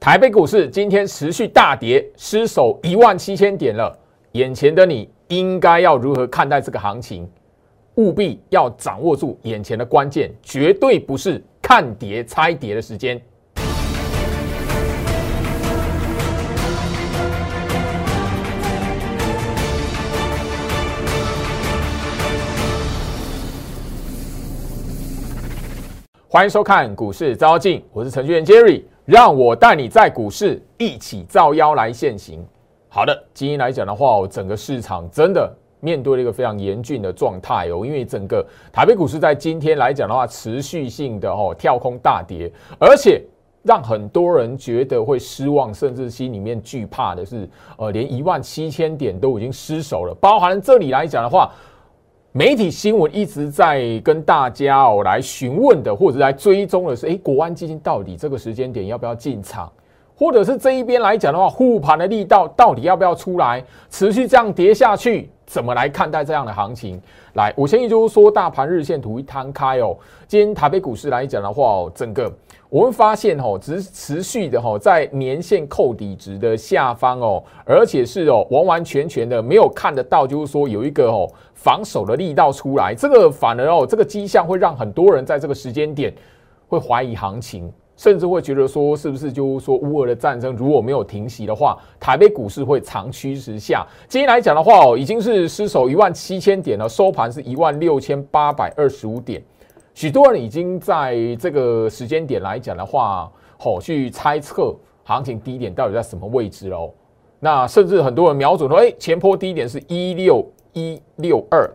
台北股市今天持续大跌，失守一万七千点了。眼前的你应该要如何看待这个行情？务必要掌握住眼前的关键，绝对不是看跌猜跌的时间。欢迎收看股市招镜，我是程序员 Jerry。让我带你在股市一起造妖来现行。好的，今天来讲的话，整个市场真的面对了一个非常严峻的状态哦，因为整个台北股市在今天来讲的话，持续性的哦跳空大跌，而且让很多人觉得会失望，甚至心里面惧怕的是，呃，连一万七千点都已经失守了，包含这里来讲的话。媒体新闻一直在跟大家哦来询问的，或者来追踪的是，哎，国安基金到底这个时间点要不要进场，或者是这一边来讲的话，护盘的力道到底要不要出来，持续这样跌下去，怎么来看待这样的行情？来，我先就是说，大盘日线图一摊开哦，今天台北股市来讲的话哦，整个。我们发现哦，只持续的哈，在年线扣底值的下方哦，而且是哦完完全全的没有看得到，就是说有一个哦防守的力道出来，这个反而哦这个迹象会让很多人在这个时间点会怀疑行情，甚至会觉得说是不是就是说乌俄的战争如果没有停息的话，台北股市会长驱直下。今天来讲的话哦，已经是失守一万七千点了，收盘是一万六千八百二十五点。许多人已经在这个时间点来讲的话，吼去猜测行情低点到底在什么位置喽。那甚至很多人瞄准说，哎，前坡低点是一六一六二，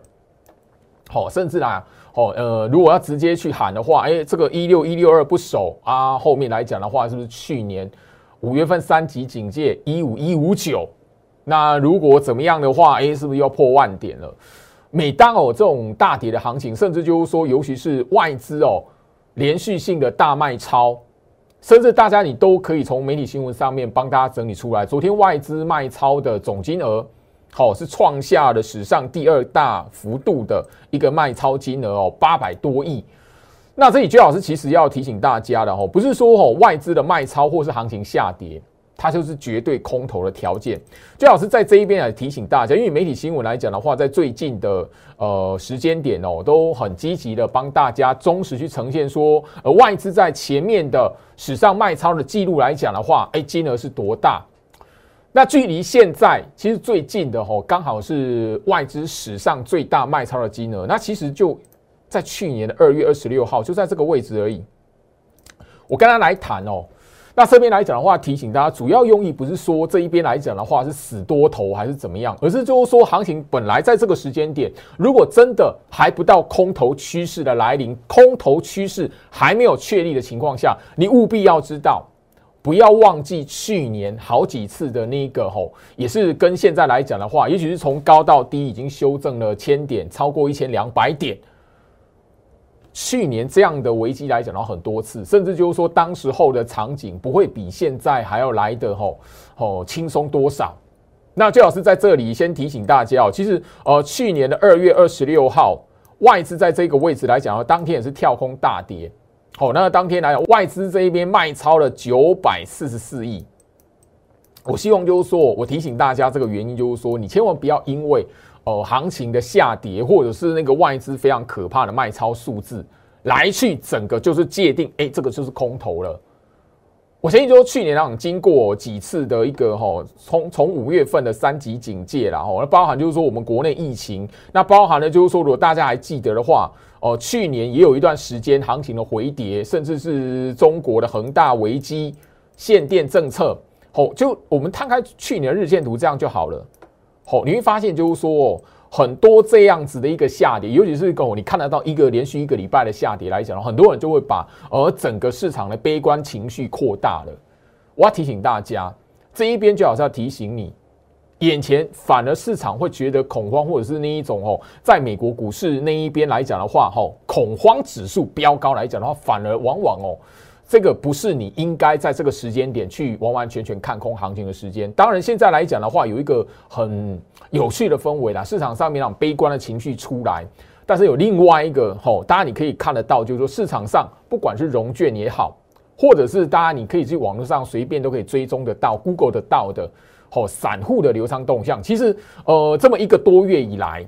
好，甚至啦，哦，呃，如果要直接去喊的话，哎，这个一六一六二不守啊，后面来讲的话，是不是去年五月份三级警戒一五一五九？那如果怎么样的话，哎，是不是要破万点了？每当哦这种大跌的行情，甚至就是说，尤其是外资哦连续性的大卖超，甚至大家你都可以从媒体新闻上面帮大家整理出来。昨天外资卖超的总金额，好是创下了史上第二大幅度的一个卖超金额哦，八百多亿。那这里最老师其实要提醒大家的哦，不是说哦外资的卖超或是行情下跌。它就是绝对空头的条件。最好是在这一边来提醒大家，因为媒体新闻来讲的话，在最近的呃时间点哦，都很积极的帮大家忠实去呈现说，呃外资在前面的史上卖超的记录来讲的话，哎金额是多大？那距离现在其实最近的哦，刚好是外资史上最大卖超的金额。那其实就在去年的二月二十六号，就在这个位置而已。我跟他来谈哦。那这边来讲的话，提醒大家，主要用意不是说这一边来讲的话是死多头还是怎么样，而是就是说行情本来在这个时间点，如果真的还不到空头趋势的来临，空头趋势还没有确立的情况下，你务必要知道，不要忘记去年好几次的那个吼，也是跟现在来讲的话，也许是从高到低已经修正了千点，超过一千两百点。去年这样的危机来讲到很多次，甚至就是说当时候的场景不会比现在还要来的吼吼轻松多少。那最好是在这里先提醒大家哦，其实呃去年的二月二十六号，外资在这个位置来讲，当天也是跳空大跌。好，那当天来讲，外资这一边卖超了九百四十四亿。我希望就是说我提醒大家这个原因就是说，你千万不要因为。哦，行情的下跌，或者是那个外资非常可怕的卖超数字，来去整个就是界定，哎，这个就是空头了。我相信说，去年那种，经过几次的一个哈，从从五月份的三级警戒然后那包含就是说我们国内疫情，那包含的就是说，如果大家还记得的话，哦，去年也有一段时间行情的回跌，甚至是中国的恒大危机、限电政策，哦，就我们摊开去年的日线图，这样就好了。好，你会发现就是说，哦很多这样子的一个下跌，尤其是狗，你看得到一个连续一个礼拜的下跌来讲，很多人就会把而整个市场的悲观情绪扩大了。我要提醒大家，这一边就好像要提醒你，眼前反而市场会觉得恐慌，或者是那一种哦，在美国股市那一边来讲的话，吼，恐慌指数飙高来讲的话，反而往往哦。这个不是你应该在这个时间点去完完全全看空行情的时间。当然，现在来讲的话，有一个很有趣的氛围啦，市场上面那种悲观的情绪出来。但是有另外一个吼，当然你可以看得到，就是说市场上不管是融券也好，或者是大家你可以去网络上随便都可以追踪得到，Google 得到的，哦，散户的流仓动向。其实，呃，这么一个多月以来，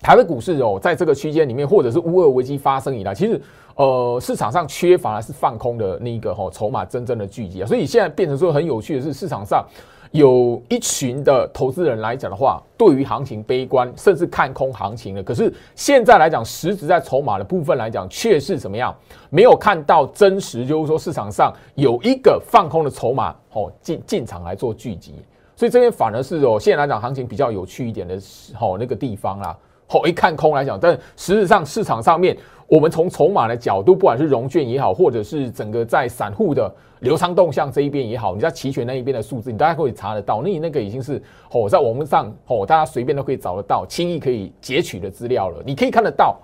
台的股市哦，在这个区间里面，或者是乌俄危机发生以来，其实。呃，市场上缺乏的是放空的那个哈筹码真正的聚集啊，所以现在变成说很有趣的是，市场上有一群的投资人来讲的话，对于行情悲观，甚至看空行情的。可是现在来讲，实质在筹码的部分来讲，却是怎么样？没有看到真实，就是说市场上有一个放空的筹码哦进进场来做聚集，所以这边反而是哦，现在来讲行情比较有趣一点的哦那个地方啦。哦，一看空来讲，但实质上市场上面。我们从筹码的角度，不管是融券也好，或者是整个在散户的流仓动向这一边也好，你在期权那一边的数字，你大家可以查得到。那你那个已经是哦，在网络上哦，大家随便都可以找得到，轻易可以截取的资料了。你可以看得到。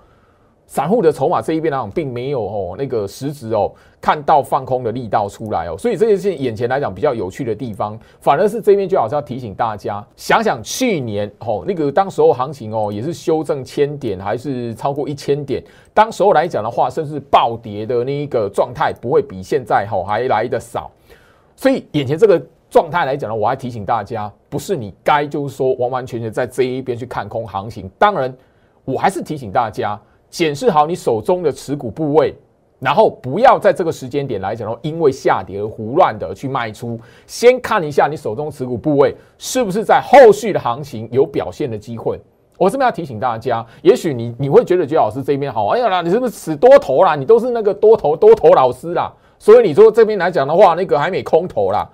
散户的筹码这一边来讲，并没有哦那个实质哦看到放空的力道出来哦，所以这件事情眼前来讲比较有趣的地方，反而是这边就好像要提醒大家，想想去年哦那个当时候行情哦也是修正千点，还是超过一千点，当时候来讲的话，甚至暴跌的那一个状态不会比现在哦还来的少，所以眼前这个状态来讲呢，我还提醒大家，不是你该就是说完完全全在这一边去看空行情，当然我还是提醒大家。检视好你手中的持股部位，然后不要在这个时间点来讲，因为下跌而胡乱的去卖出。先看一下你手中持股部位是不是在后续的行情有表现的机会。我这边要提醒大家，也许你你会觉得杰老师这边好，哎呀啦，你是不是死多头啦？你都是那个多头多头老师啦，所以你说这边来讲的话，那个还没空头啦。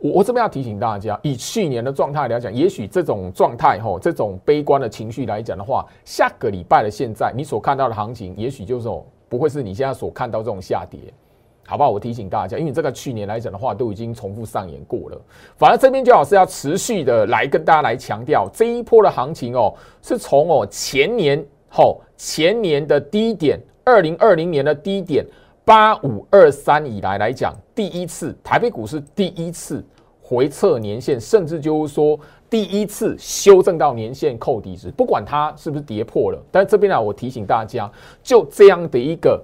我我这边要提醒大家，以去年的状态来讲，也许这种状态吼，这种悲观的情绪来讲的话，下个礼拜的现在你所看到的行情，也许就是哦不会是你现在所看到这种下跌，好不好？我提醒大家，因为这个去年来讲的话，都已经重复上演过了。反而这边就好是要持续的来跟大家来强调，这一波的行情哦，是从哦前年吼前年的低点，二零二零年的低点。八五二三以来来讲，第一次台北股市第一次回测年线，甚至就是说第一次修正到年线扣底值，不管它是不是跌破了。但是这边呢，我提醒大家，就这样的一个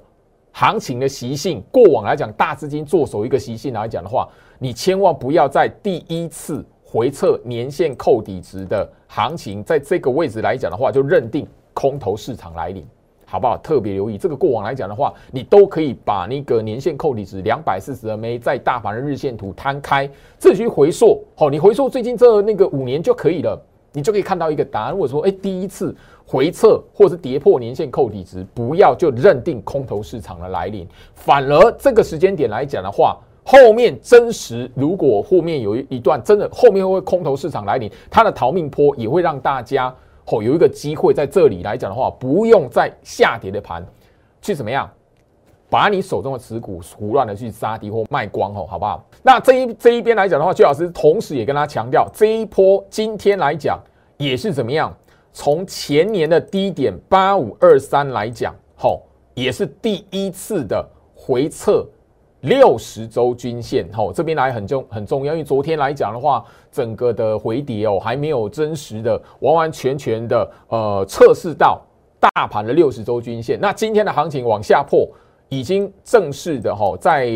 行情的习性，过往来讲大资金做手一个习性来讲的话，你千万不要在第一次回测年线扣底值的行情，在这个位置来讲的话，就认定空头市场来临。好不好？特别留意这个过往来讲的话，你都可以把那个年线扣底值两百四十 MA 在大盘的日线图摊开，自己去回溯。好，你回溯最近这那个五年就可以了，你就可以看到一个答案。如果说哎，第一次回撤或是跌破年线扣底值，不要就认定空头市场的来临。反而这个时间点来讲的话，后面真实如果后面有一一段真的后面会空头市场来临，它的逃命坡也会让大家。哦，有一个机会在这里来讲的话，不用在下跌的盘去怎么样，把你手中的持股胡乱的去杀低或卖光哦，好不好？那这一这一边来讲的话，薛老师同时也跟他强调，这一波今天来讲也是怎么样？从前年的低点八五二三来讲，吼，也是第一次的回撤。六十周均线，吼，这边来很重很重要，因为昨天来讲的话，整个的回跌哦，还没有真实的完完全全的呃测试到大盘的六十周均线。那今天的行情往下破，已经正式的吼，在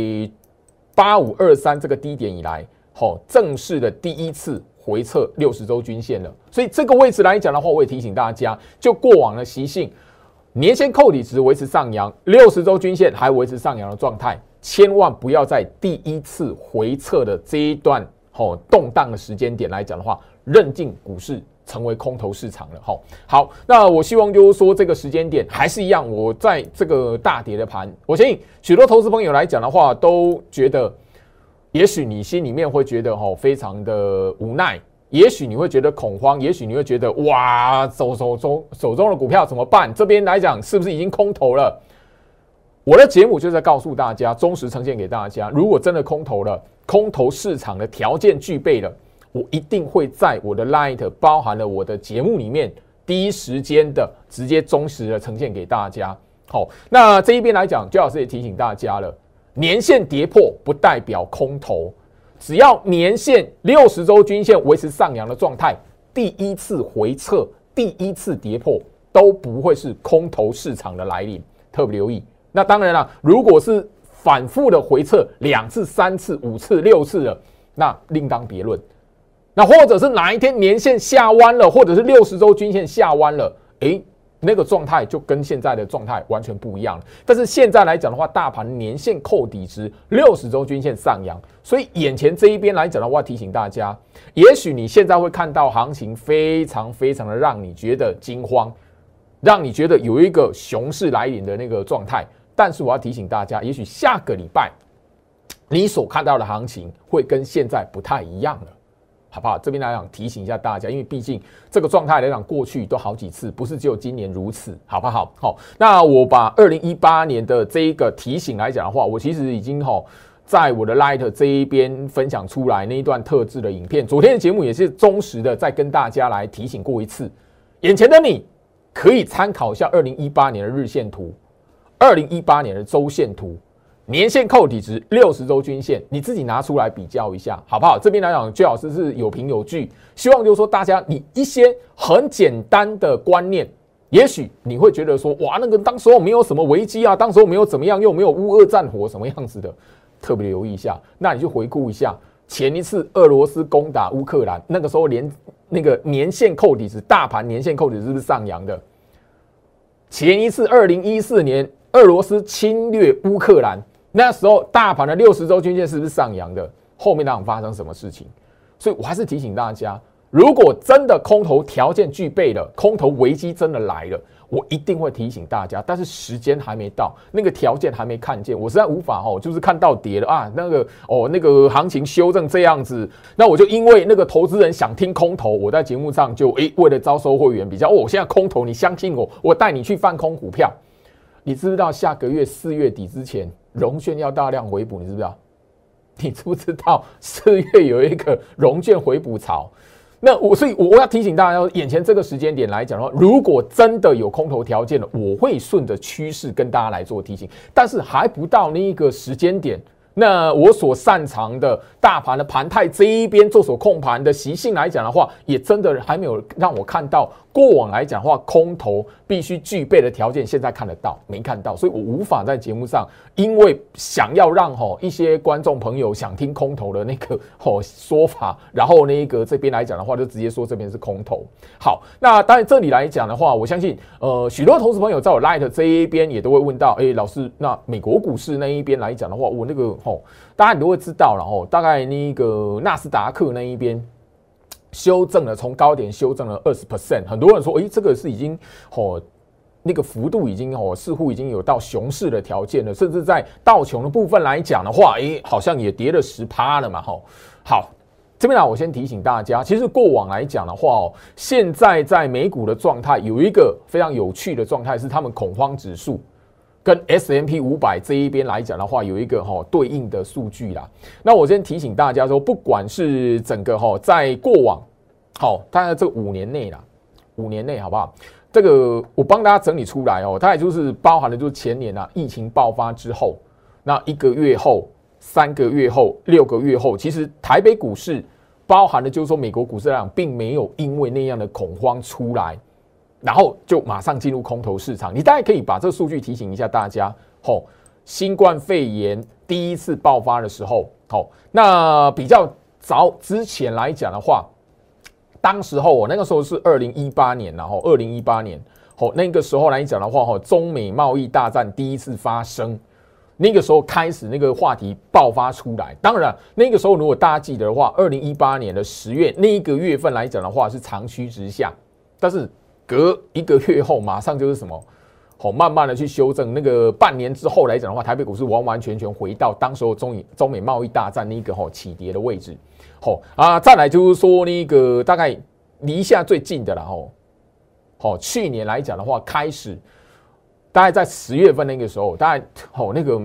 八五二三这个低点以来，吼，正式的第一次回测六十周均线了。所以这个位置来讲的话，我也提醒大家，就过往的习性，年线扣底值维持上扬，六十周均线还维持上扬的状态。千万不要在第一次回撤的这一段哦动荡的时间点来讲的话，认定股市成为空头市场了。吼，好，那我希望就是说这个时间点还是一样，我在这个大跌的盘，我相信许多投资朋友来讲的话，都觉得，也许你心里面会觉得吼非常的无奈，也许你会觉得恐慌，也许你会觉得哇，手手中手中的股票怎么办？这边来讲是不是已经空头了？我的节目就在告诉大家，忠实呈现给大家。如果真的空头了，空头市场的条件具备了，我一定会在我的 Light 包含了我的节目里面，第一时间的直接忠实的呈现给大家。好，那这一边来讲，焦老师也提醒大家了，年线跌破不代表空头，只要年线六十周均线维持上扬的状态，第一次回撤、第一次跌破都不会是空头市场的来临，特别留意。那当然了，如果是反复的回撤两次、三次、五次、六次了，那另当别论。那或者是哪一天年线下弯了，或者是六十周均线下弯了，诶，那个状态就跟现在的状态完全不一样了。但是现在来讲的话，大盘年线扣底值，六十周均线上扬，所以眼前这一边来讲的话，提醒大家，也许你现在会看到行情非常非常的让你觉得惊慌，让你觉得有一个熊市来临的那个状态。但是我要提醒大家，也许下个礼拜你所看到的行情会跟现在不太一样了。好不好？这边来讲提醒一下大家，因为毕竟这个状态来讲，过去都好几次，不是只有今年如此，好不好？好，那我把二零一八年的这一个提醒来讲的话，我其实已经哈在我的 Light 这一边分享出来那一段特制的影片。昨天的节目也是忠实的再跟大家来提醒过一次。眼前的你可以参考一下二零一八年的日线图，二零一八年的周线图。年线扣底值六十周均线，你自己拿出来比较一下，好不好？这边来讲，最好是是有凭有据。希望就是说，大家你一些很简单的观念，也许你会觉得说，哇，那个当时候没有什么危机啊，当时候没有怎么样，又没有乌俄战火什么样子的，特别留意一下。那你就回顾一下前一次俄罗斯攻打乌克兰，那个时候连那个年线扣底值，大盘年线扣底值是不是上扬的？前一次二零一四年俄罗斯侵略乌克兰。那时候大盘的六十周均线是不是上扬的？后面那场发生什么事情？所以我还是提醒大家，如果真的空头条件具备了，空头危机真的来了，我一定会提醒大家。但是时间还没到，那个条件还没看见，我实在无法哦，就是看到跌了啊，那个哦，那个行情修正这样子，那我就因为那个投资人想听空头，我在节目上就诶，为了招收会员比较哦，我现在空头你相信我，我带你去放空股票，你知不知道下个月四月底之前？融券要大量回补，你知不知道？你知不知道四月有一个融券回补潮？那我所以我我要提醒大家，眼前这个时间点来讲的话，如果真的有空头条件了，我会顺着趋势跟大家来做提醒，但是还不到那一个时间点。那我所擅长的大盘的盘态这一边做手控盘的习性来讲的话，也真的还没有让我看到。过往来讲的话，空头必须具备的条件，现在看得到没看到？所以我无法在节目上，因为想要让吼一些观众朋友想听空头的那个吼说法，然后那个这边来讲的话，就直接说这边是空头。好，那当然这里来讲的话，我相信呃许多投资朋友在我 Light 这一边也都会问到，哎，老师，那美国股市那一边来讲的话，我那个吼大家你都会知道了吼，大概那个纳斯达克那一边。修正了，从高点修正了二十 percent。很多人说，诶，这个是已经哦，那个幅度已经哦，似乎已经有到熊市的条件了。甚至在道琼的部分来讲的话，诶，好像也跌了十趴了嘛，吼。好，这边呢，我先提醒大家，其实过往来讲的话哦，现在在美股的状态有一个非常有趣的状态，是他们恐慌指数。跟 S M P 五百这一边来讲的话，有一个哈对应的数据啦。那我先提醒大家说，不管是整个哈在过往，好，大概这五年内啦，五年内好不好？这个我帮大家整理出来哦，它也就是包含的就是前年啊疫情爆发之后，那一个月后、三个月后、六个月后，其实台北股市包含的就是说美国股市来讲，并没有因为那样的恐慌出来。然后就马上进入空头市场，你大概可以把这个数据提醒一下大家。吼，新冠肺炎第一次爆发的时候，吼，那比较早之前来讲的话，当时候我那个时候是二零一八年，然后二零一八年，吼，那个时候来讲的话，吼，中美贸易大战第一次发生，那个时候开始那个话题爆发出来。当然，那个时候如果大家记得的话，二零一八年的十月那一个月份来讲的话是长驱直下，但是。隔一个月后，马上就是什么？好，慢慢的去修正。那个半年之后来讲的话，台北股市完完全全回到当时候中美中美贸易大战那个吼起跌的位置。好啊，再来就是说那个大概离下最近的了吼。好，去年来讲的话，开始大概在十月份那个时候，大概好那个。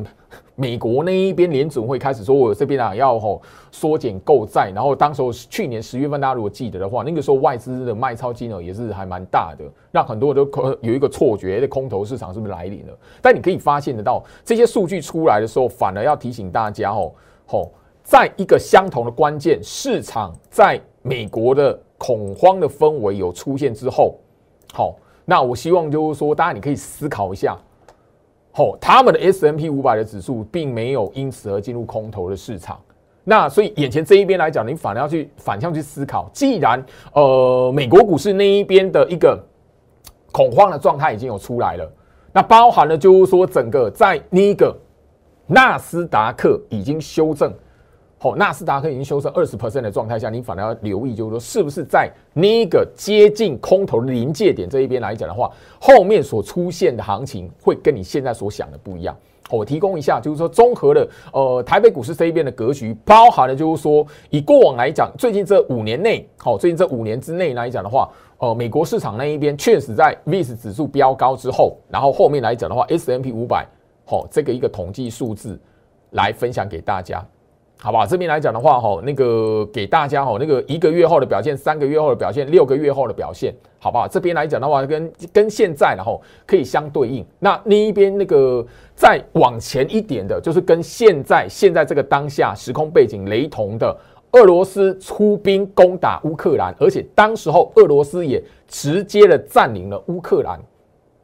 美国那一边联准会开始说，我这边啊要吼缩减购债，然后当时候去年十月份，大家如果记得的话，那个时候外资的卖超金额也是还蛮大的，让很多人都有一个错觉，这空头市场是不是来临了？但你可以发现得到，这些数据出来的时候，反而要提醒大家哦，吼，在一个相同的关键市场，在美国的恐慌的氛围有出现之后，好，那我希望就是说，大家你可以思考一下。吼，他们的 S M P 五百的指数并没有因此而进入空头的市场。那所以眼前这一边来讲，你反而要去反向去思考，既然呃美国股市那一边的一个恐慌的状态已经有出来了，那包含了就是说整个在那个纳斯达克已经修正。哦，纳斯达克已经修正二十 percent 的状态下，你反而要留意，就是说，是不是在那个接近空头临界点这一边来讲的话，后面所出现的行情会跟你现在所想的不一样。我提供一下，就是说，综合的呃台北股市这一边的格局，包含了就是说，以过往来讲，最近这五年内，好，最近这五年之内来讲的话，呃，美国市场那一边确实在 VIX 指数飙高之后，然后后面来讲的话，S M P 五百，好，这个一个统计数字来分享给大家。好吧，这边来讲的话，哈，那个给大家哈，那个一个月后的表现，三个月后的表现，六个月后的表现，好不好？这边来讲的话，跟跟现在然后可以相对应。那另一边那个再往前一点的，就是跟现在现在这个当下时空背景雷同的，俄罗斯出兵攻打乌克兰，而且当时候俄罗斯也直接的占领了乌克兰。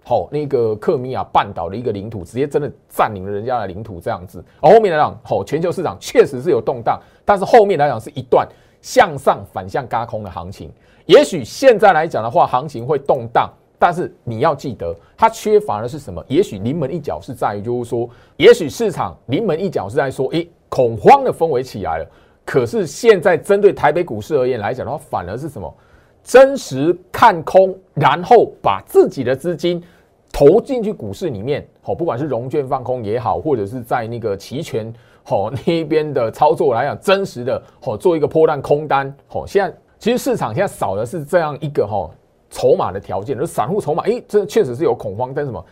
好，那个克米亚半岛的一个领土，直接真的占领了人家的领土，这样子。而后面来讲，好，全球市场确实是有动荡，但是后面来讲是一段向上反向嘎空的行情。也许现在来讲的话，行情会动荡，但是你要记得，它缺乏的是什么？也许临门一脚是在于，就是说，也许市场临门一脚是在说，诶，恐慌的氛围起来了。可是现在针对台北股市而言来讲的话，反而是什么？真实看空，然后把自己的资金投进去股市里面，好，不管是融券放空也好，或者是在那个期权好那边的操作来讲，真实的好做一个破烂空单，好，现在其实市场现在少的是这样一个哈筹码的条件，就散户筹码，诶，这确实是有恐慌，但什么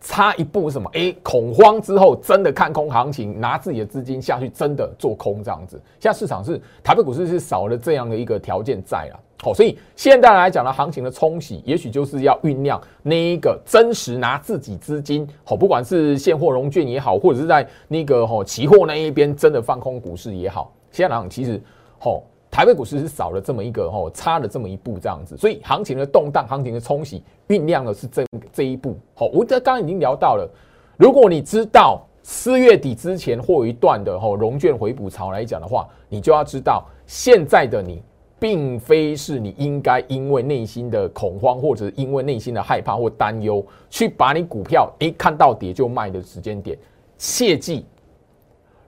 差一步什么，诶，恐慌之后真的看空行情，拿自己的资金下去真的做空这样子，现在市场是台北股市是少了这样的一个条件在了。好，所以现在来讲呢，行情的冲洗，也许就是要酝酿那一个真实拿自己资金，好，不管是现货融券也好，或者是在那个哈期货那一边真的放空股市也好，现在来讲，其实，好，台北股市是少了这么一个哈，差了这么一步这样子，所以行情的动荡，行情的冲洗，酝酿的是这这一步。好，我这刚刚已经聊到了，如果你知道四月底之前或一段的哈融券回补潮来讲的话，你就要知道现在的你。并非是你应该因为内心的恐慌，或者因为内心的害怕或担忧，去把你股票一看到跌就卖的时间点。切记，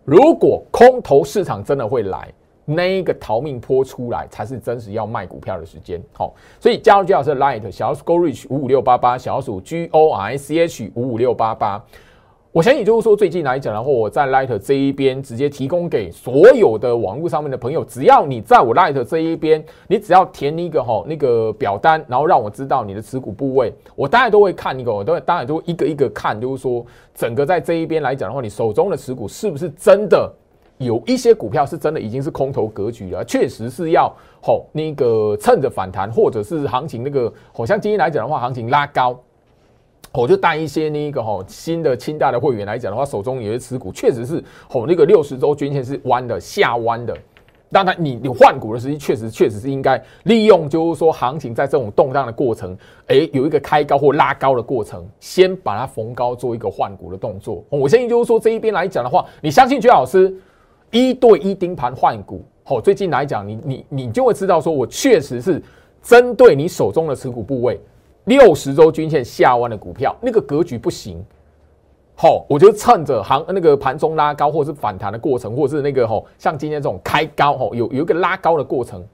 如果空头市场真的会来，那一个逃命坡出来，才是真实要卖股票的时间。好，所以加入最好是 Light 小鼠 Go Reach 五五六八八，小鼠 G O R C H 五五六八八。我相信就是说，最近来讲的话，我在 Light 这一边直接提供给所有的网络上面的朋友，只要你在我 Light 这一边，你只要填一个哈那个表单，然后让我知道你的持股部位，我当然都会看一个，我都当然都一个一个看，就是说整个在这一边来讲的话，你手中的持股是不是真的有一些股票是真的已经是空头格局了，确实是要吼那个趁着反弹或者是行情那个，好像今天来讲的话，行情拉高。我就带一些那个哈新的清代的会员来讲的话，手中有些持股确实是吼那个六十周均线是弯的下弯的。当然，你你换股的时机确实确实是应该利用，就是说行情在这种动荡的过程，哎，有一个开高或拉高的过程，先把它逢高做一个换股的动作。我相信就是说这一边来讲的话，你相信居老师一对一盯盘换股，好，最近来讲，你你你就会知道说我确实是针对你手中的持股部位。六十周均线下弯的股票，那个格局不行。好，我就趁着行那个盘中拉高，或者是反弹的过程，或者是那个吼，像今天这种开高吼，有有一个拉高的过程。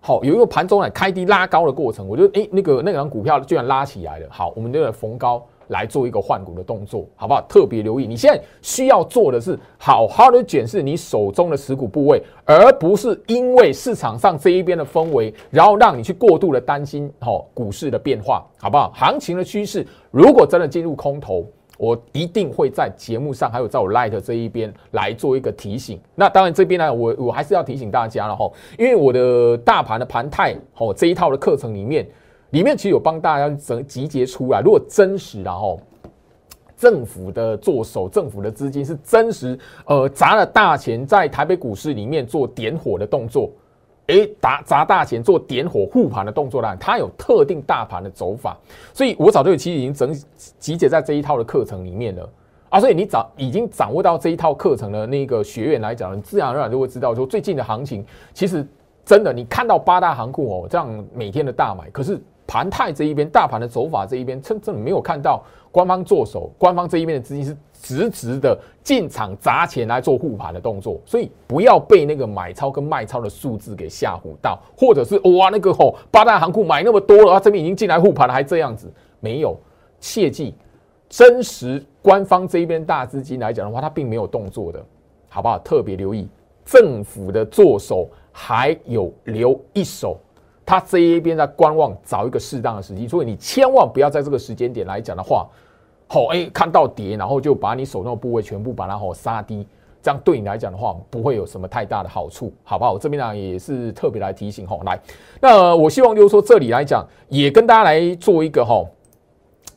好，有一个盘中来开低拉高的过程，我觉得诶，那个那张股票居然拉起来了。好，我们就来逢高。来做一个换股的动作，好不好？特别留意，你现在需要做的是好好的检视你手中的持股部位，而不是因为市场上这一边的氛围，然后让你去过度的担心哦股市的变化，好不好？行情的趋势如果真的进入空头，我一定会在节目上，还有在我 Light 这一边来做一个提醒。那当然这边呢，我我还是要提醒大家了哈，因为我的大盘的盘态哦这一套的课程里面。里面其实有帮大家整集结出来，如果真实然后政府的做手，政府的资金是真实，呃，砸了大钱在台北股市里面做点火的动作，哎，砸砸大钱做点火护盘的动作呢，它有特定大盘的走法，所以我早就其实已经整集结在这一套的课程里面了。啊，所以你掌已经掌握到这一套课程的那个学员来讲，你自然而然就会知道说最近的行情，其实真的你看到八大行库哦这样每天的大买，可是盘态这一边大盘的走法这一边，真正没有看到官方做手，官方这一边的资金是。直直的进场砸钱来做护盘的动作，所以不要被那个买超跟卖超的数字给吓唬到，或者是哇那个吼八大行库买那么多了，他这边已经进来护盘了，还这样子，没有，切记，真实官方这一边大资金来讲的话，他并没有动作的，好不好？特别留意政府的做手还有留一手，他这一边在观望，找一个适当的时机，所以你千万不要在这个时间点来讲的话。好，哎，看到跌，然后就把你手中的部位全部把它吼杀低，这样对你来讲的话，不会有什么太大的好处，好不好？我这边呢也是特别来提醒吼，来，那我希望就是说这里来讲，也跟大家来做一个吼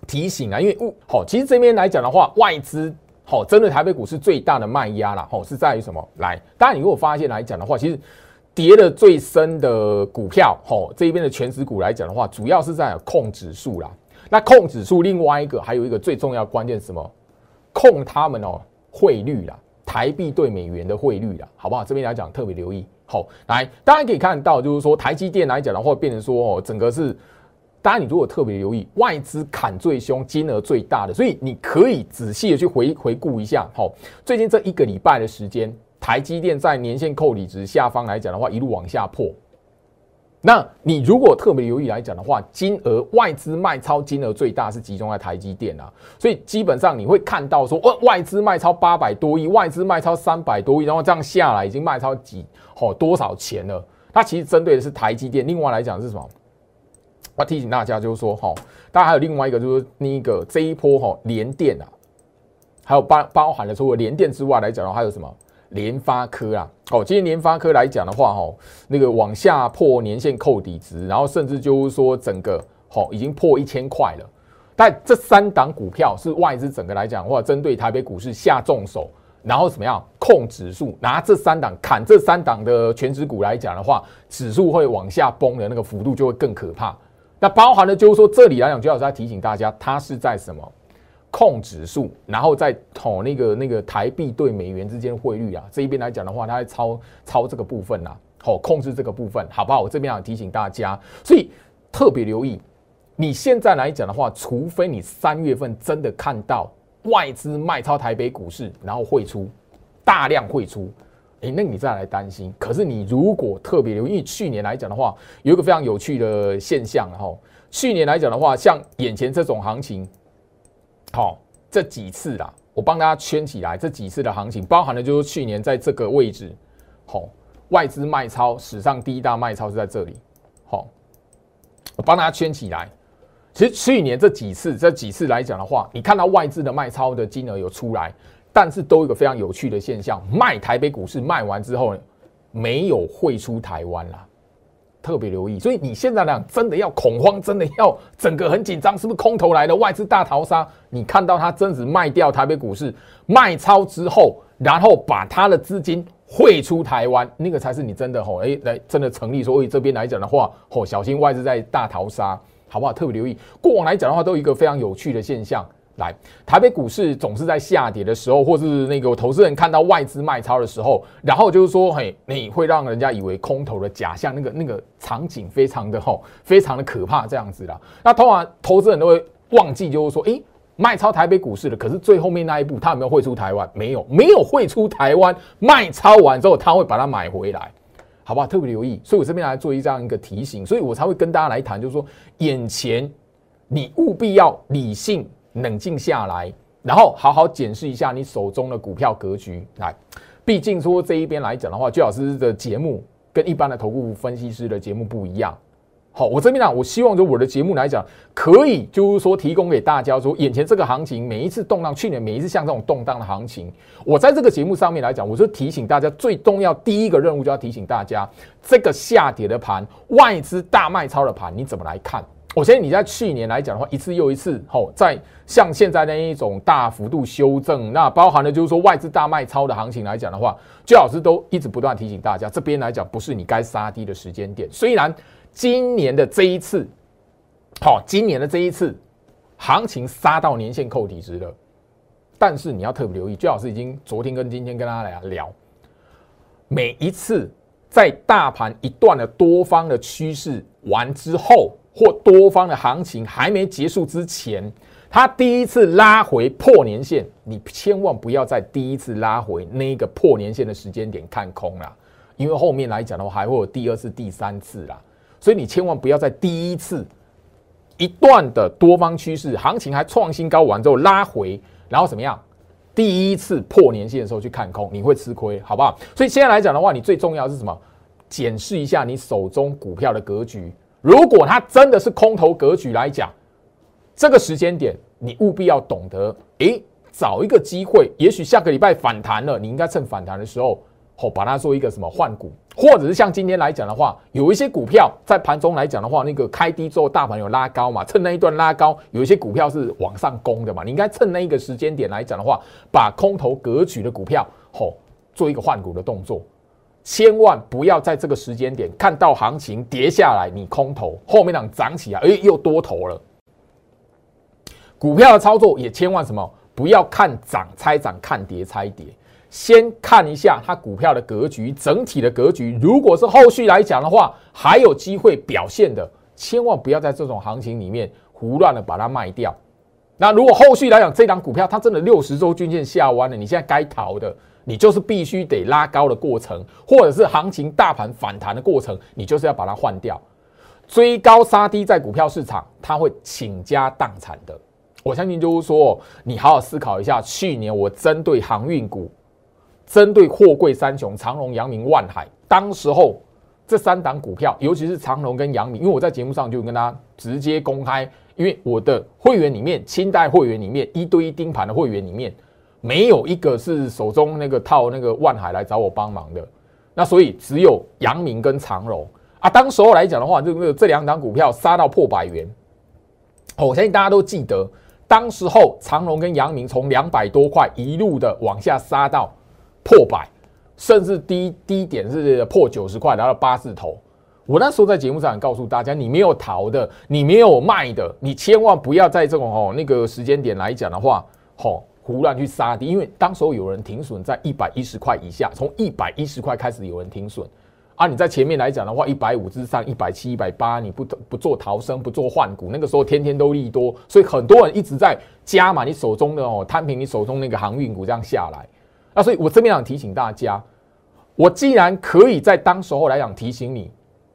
提醒啊，因为物好，其实这边来讲的话，外资好，针对台北股市最大的卖压啦，吼是在于什么？来，当然你如果发现来讲的话，其实跌的最深的股票，吼这一边的全指股来讲的话，主要是在控指数啦。那控指数另外一个还有一个最重要关键是什么？控他们哦汇率啦，台币对美元的汇率啦，好不好？这边来讲特别留意。好，来大家可以看到，就是说台积电来讲的话，变成说哦，整个是，当然你如果特别留意，外资砍最凶，金额最大的，所以你可以仔细的去回回顾一下。好，最近这一个礼拜的时间，台积电在年线扣底值下方来讲的话，一路往下破。那你如果特别留意来讲的话，金额外资卖超金额最大是集中在台积电啊，所以基本上你会看到说，外外资卖超八百多亿，外资卖超三百多亿，然后这样下来已经卖超几哦多少钱了？它其实针对的是台积电。另外来讲是什么？我提醒大家就是说，哈，大家还有另外一个就是那个这一波哈联电啊，还有包包含了除了连电之外来讲的话，还有什么？联发科啊，哦，今天联发科来讲的话，哈，那个往下破年线扣底值，然后甚至就是说整个，好，已经破一千块了。但这三档股票是外资整个来讲，或者针对台北股市下重手，然后怎么样控指数，拿这三档砍这三档的全指股来讲的话，指数会往下崩的那个幅度就会更可怕。那包含的就是说，这里来讲，就要再提醒大家，它是在什么？控指数，然后再统那个那个台币对美元之间汇率啊，这一边来讲的话，它会超超这个部分呐，好控制这个部分，好不好？我这边要提醒大家，所以特别留意，你现在来讲的话，除非你三月份真的看到外资卖超台北股市，然后汇出大量汇出，诶，那你再来担心。可是你如果特别留意，去年来讲的话，有一个非常有趣的现象，然后去年来讲的话，像眼前这种行情。好，这几次啦，我帮大家圈起来。这几次的行情，包含的就是去年在这个位置，好，外资卖超史上第一大卖超是在这里。好，我帮大家圈起来。其实去年这几次，这几次来讲的话，你看到外资的卖超的金额有出来，但是都有一个非常有趣的现象：卖台北股市卖完之后，没有汇出台湾啦。特别留意，所以你现在呢，真的要恐慌，真的要整个很紧张，是不是空头来了外资大逃杀？你看到它真值卖掉台北股市卖超之后，然后把它的资金汇出台湾，那个才是你真的吼，哎，来真的成立。所以这边来讲的话，吼，小心外资在大逃杀，好不好？特别留意，过往来讲的话，都有一个非常有趣的现象。来，台北股市总是在下跌的时候，或是那个投资人看到外资卖超的时候，然后就是说，嘿，你会让人家以为空头的假象，那个那个场景非常的吼，非常的可怕这样子啦。那通常投资人都会忘记，就是说，诶，卖超台北股市的，可是最后面那一步，他有没有汇出台湾？没有，没有汇出台湾。卖超完之后，他会把它买回来，好不好？特别留意。所以我这边来做一这样一个提醒，所以我才会跟大家来谈，就是说，眼前你务必要理性。冷静下来，然后好好检视一下你手中的股票格局。来，毕竟说这一边来讲的话，最老师的节目跟一般的投顾分析师的节目不一样。好，我这边呢，我希望就我的节目来讲，可以就是说提供给大家说，眼前这个行情每一次动荡，去年每一次像这种动荡的行情，我在这个节目上面来讲，我就提醒大家，最重要第一个任务就要提醒大家，这个下跌的盘，外资大卖超的盘，你怎么来看？我相信你在去年来讲的话，一次又一次，吼，在像现在那一种大幅度修正，那包含了就是说外资大卖超的行情来讲的话，最老师都一直不断提醒大家，这边来讲不是你该杀低的时间点。虽然今年的这一次，好，今年的这一次行情杀到年线扣底值了，但是你要特别留意，最老师已经昨天跟今天跟大家来聊，每一次在大盘一段的多方的趋势完之后。或多方的行情还没结束之前，它第一次拉回破年线，你千万不要在第一次拉回那个破年线的时间点看空啦，因为后面来讲的话还会有第二次、第三次啦，所以你千万不要在第一次一段的多方趋势行情还创新高完之后拉回，然后怎么样？第一次破年线的时候去看空，你会吃亏，好不好？所以现在来讲的话，你最重要是什么？检视一下你手中股票的格局。如果它真的是空头格局来讲，这个时间点你务必要懂得，诶，找一个机会，也许下个礼拜反弹了，你应该趁反弹的时候，哦，把它做一个什么换股，或者是像今天来讲的话，有一些股票在盘中来讲的话，那个开低之后大盘有拉高嘛，趁那一段拉高，有一些股票是往上攻的嘛，你应该趁那一个时间点来讲的话，把空头格局的股票，哦，做一个换股的动作。千万不要在这个时间点看到行情跌下来，你空头后面涨涨起来，哎，又多头了。股票的操作也千万什么，不要看涨猜涨，看跌猜跌，先看一下它股票的格局，整体的格局。如果是后续来讲的话，还有机会表现的，千万不要在这种行情里面胡乱的把它卖掉。那如果后续来讲，这档股票它真的六十周均线下弯了，你现在该逃的。你就是必须得拉高的过程，或者是行情大盘反弹的过程，你就是要把它换掉。追高杀低在股票市场，它会倾家荡产的。我相信就是说，你好好思考一下，去年我针对航运股，针对货柜三雄长隆、阳明、万海，当时候这三档股票，尤其是长隆跟阳明，因为我在节目上就跟大家直接公开，因为我的会员里面，清代会员里面一堆盯盘的会员里面。没有一个是手中那个套那个万海来找我帮忙的，那所以只有阳明跟长荣啊。当时候来讲的话，这个这两档股票杀到破百元，我相信大家都记得，当时候长荣跟阳明从两百多块一路的往下杀到破百，甚至低低点是破九十块，来到八字头。我那时候在节目上告诉大家，你没有逃的，你没有卖的，你千万不要在这种哦那个时间点来讲的话，吼。胡乱去杀低，因为当时候有人停损在一百一十块以下，从一百一十块开始有人停损，啊，你在前面来讲的话，一百五之上，一百七、一百八，你不不做逃生，不做换股，那个时候天天都利多，所以很多人一直在加嘛，你手中的哦摊平你手中那个航运股这样下来，那所以我这边想提醒大家，我既然可以在当时候来讲提醒你。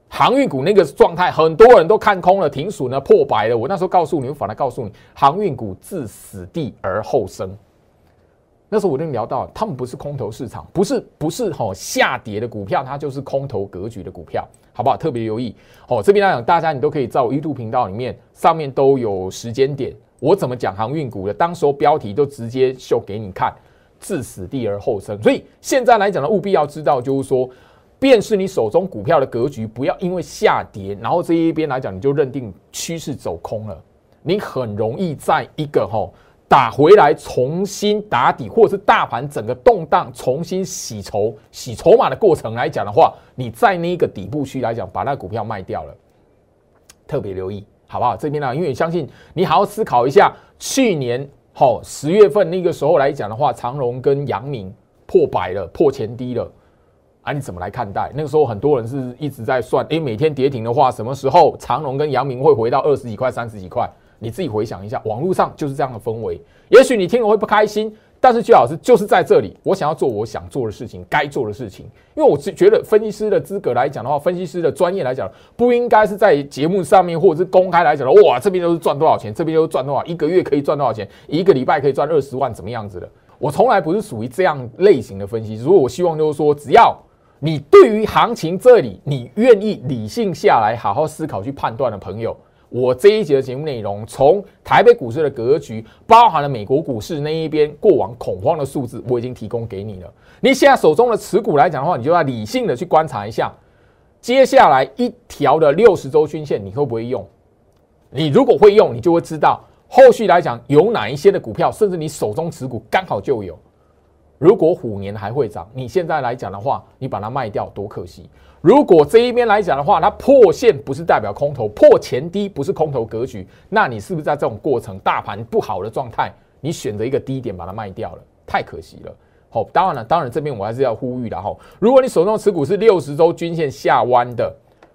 航运股那个状态，很多人都看空了，停损了，破百了。我那时候告诉你，我反而告诉你，航运股自死地而后生。那时候我跟你聊到，他们不是空头市场，不是不是吼下跌的股票，它就是空头格局的股票，好不好？特别留意哦。这边来讲，大家你都可以在我 YouTube 频道里面，上面都有时间点，我怎么讲航运股的，当时候标题都直接秀给你看，自死地而后生。所以现在来讲呢，务必要知道，就是说。便是你手中股票的格局，不要因为下跌，然后这一边来讲，你就认定趋势走空了，你很容易在一个吼打回来重新打底，或者是大盘整个动荡重新洗筹、洗筹码的过程来讲的话，你在那个底部区来讲，把那股票卖掉了，特别留意，好不好？这边呢，因为相信你好好思考一下，去年哈十月份那个时候来讲的话，长荣跟阳明破百了，破前低了。啊，你怎么来看待？那个时候很多人是一直在算，诶，每天跌停的话，什么时候长隆跟阳明会回到二十几块、三十几块？你自己回想一下，网络上就是这样的氛围。也许你听了会不开心，但是居老师就是在这里，我想要做我想做的事情，该做的事情。因为我是觉得分析师的资格来讲的话，分析师的专业来讲，不应该是在节目上面或者是公开来讲的。哇，这边都是赚多少钱，这边都赚多少，一个月可以赚多少钱，一个礼拜可以赚二十万，怎么样子的？我从来不是属于这样类型的分析。如果我希望就是说，只要你对于行情这里，你愿意理性下来，好好思考去判断的朋友，我这一节的节目内容，从台北股市的格局，包含了美国股市那一边过往恐慌的数字，我已经提供给你了。你现在手中的持股来讲的话，你就要理性的去观察一下，接下来一条的六十周均线你会不会用？你如果会用，你就会知道后续来讲有哪一些的股票，甚至你手中持股刚好就有。如果虎年还会涨，你现在来讲的话，你把它卖掉多可惜。如果这一边来讲的话，它破线不是代表空头，破前低不是空头格局，那你是不是在这种过程大盘不好的状态，你选择一个低点把它卖掉了，太可惜了。好，当然了，当然这边我还是要呼吁的哈。如果你手中持股是六十周均线下弯的，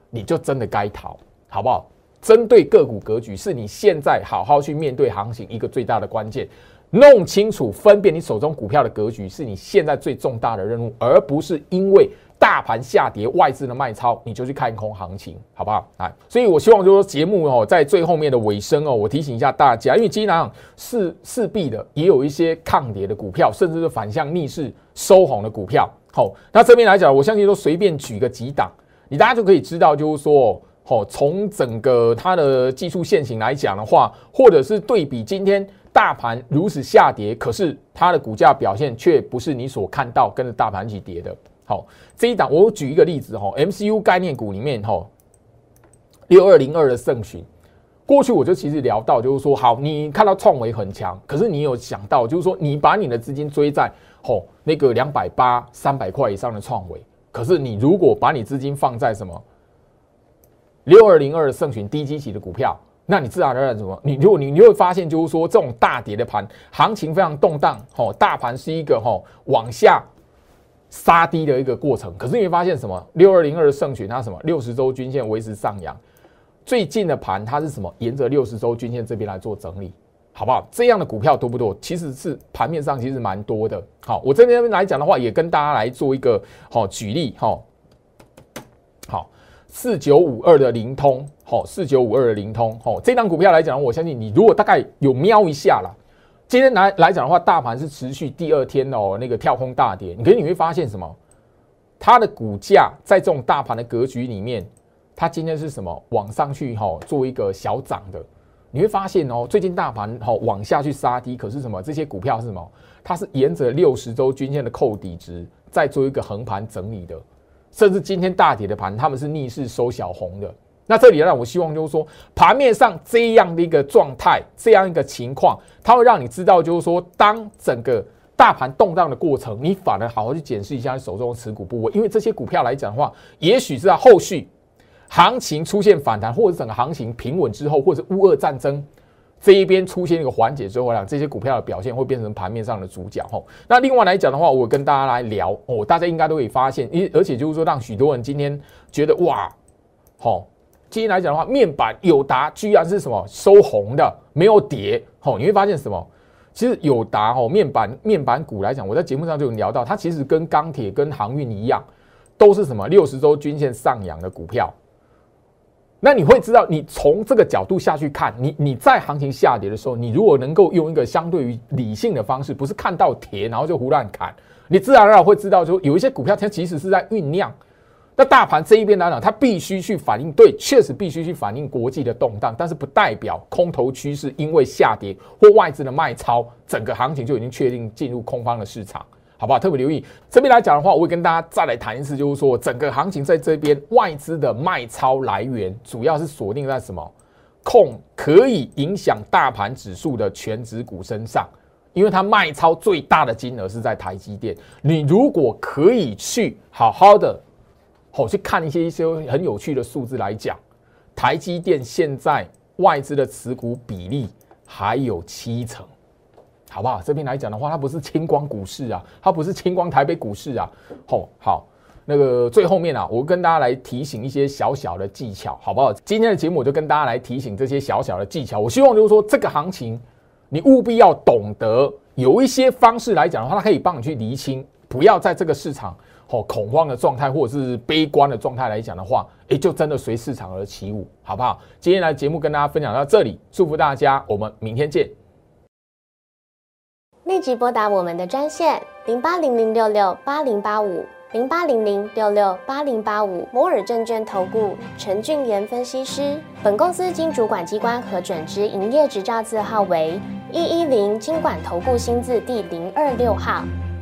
你就真的该逃，好不好？针对个股格局，是你现在好好去面对行情一个最大的关键。弄清楚、分辨你手中股票的格局，是你现在最重大的任务，而不是因为大盘下跌、外资的卖超，你就去看空行情，好不好？啊，所以我希望就是说节目哦，在最后面的尾声哦，我提醒一下大家，因为基本上势势必的也有一些抗跌的股票，甚至是反向逆势收红的股票。好，那这边来讲，我相信都随便举个几档，你大家就可以知道，就是说，哦，从整个它的技术线型来讲的话，或者是对比今天。大盘如此下跌，可是它的股价表现却不是你所看到跟着大盘一起跌的。好，这一档我举一个例子哈，MCU 概念股里面哈，六二零二的盛巡，过去我就其实聊到，就是说，好，你看到创维很强，可是你有想到，就是说，你把你的资金追在吼那个两百八、三百块以上的创维，可是你如果把你资金放在什么六二零二的盛巡低基期的股票。那你自然而然什么？你如果你你会发现，就是说这种大跌的盘，行情非常动荡，吼，大盘是一个吼往下杀低的一个过程。可是你会发现什么？六二零二的盛群，它什么六十周均线维持上扬，最近的盘它是什么？沿着六十周均线这边来做整理，好不好？这样的股票多不多？其实是盘面上其实蛮多的。好，我这边来讲的话，也跟大家来做一个好举例，哈，好。四九五二的灵通，好，四九五二的灵通，好，这张股票来讲，我相信你如果大概有瞄一下啦，今天来来讲的话，大盘是持续第二天哦，那个跳空大跌，你可你会发现什么？它的股价在这种大盘的格局里面，它今天是什么？往上去哈，做一个小涨的，你会发现哦，最近大盘哈往下去杀低，可是什么？这些股票是什么？它是沿着六十周均线的扣底值，在做一个横盘整理的。甚至今天大跌的盘，他们是逆势收小红的。那这里让我希望就是说，盘面上这样的一个状态，这样一个情况，它会让你知道，就是说，当整个大盘动荡的过程，你反而好好去检视一下手中的持股部位，因为这些股票来讲的话，也许是在后续行情出现反弹，或者整个行情平稳之后，或者乌俄战争。这一边出现一个缓解之后，呢，这些股票的表现会变成盘面上的主角吼。那另外来讲的话，我跟大家来聊哦，大家应该都可以发现，因而且就是说，让许多人今天觉得哇，好，今天来讲的话，面板友达居然是什么收红的，没有跌，吼，你会发现什么？其实友达哦面板面板股来讲，我在节目上就有聊到，它其实跟钢铁跟航运一样，都是什么六十周均线上扬的股票。那你会知道，你从这个角度下去看，你你在行情下跌的时候，你如果能够用一个相对于理性的方式，不是看到跌然后就胡乱砍，你自然而然会知道，说有一些股票它其实是在酝酿。那大盘这一边来讲，它必须去反映，对，确实必须去反映国际的动荡，但是不代表空头趋势因为下跌或外资的卖超，整个行情就已经确定进入空方的市场。好不好？特别留意这边来讲的话，我会跟大家再来谈一次，就是说整个行情在这边外资的卖超来源，主要是锁定在什么控可以影响大盘指数的全指股身上，因为它卖超最大的金额是在台积电。你如果可以去好好的好去看一些一些很有趣的数字来讲，台积电现在外资的持股比例还有七成。好不好？这边来讲的话，它不是清光股市啊，它不是清光台北股市啊。吼，好，那个最后面啊，我跟大家来提醒一些小小的技巧，好不好？今天的节目我就跟大家来提醒这些小小的技巧。我希望就是说，这个行情你务必要懂得有一些方式来讲的话，它可以帮你去厘清，不要在这个市场吼恐慌的状态或者是悲观的状态来讲的话，哎，就真的随市场而起舞，好不好？今天来节目跟大家分享到这里，祝福大家，我们明天见。立即拨打我们的专线零八零零六六八零八五零八零零六六八零八五摩尔证券投顾陈俊言分析师。本公司经主管机关核准之营业执照字号为一一零金管投顾新字第零二六号。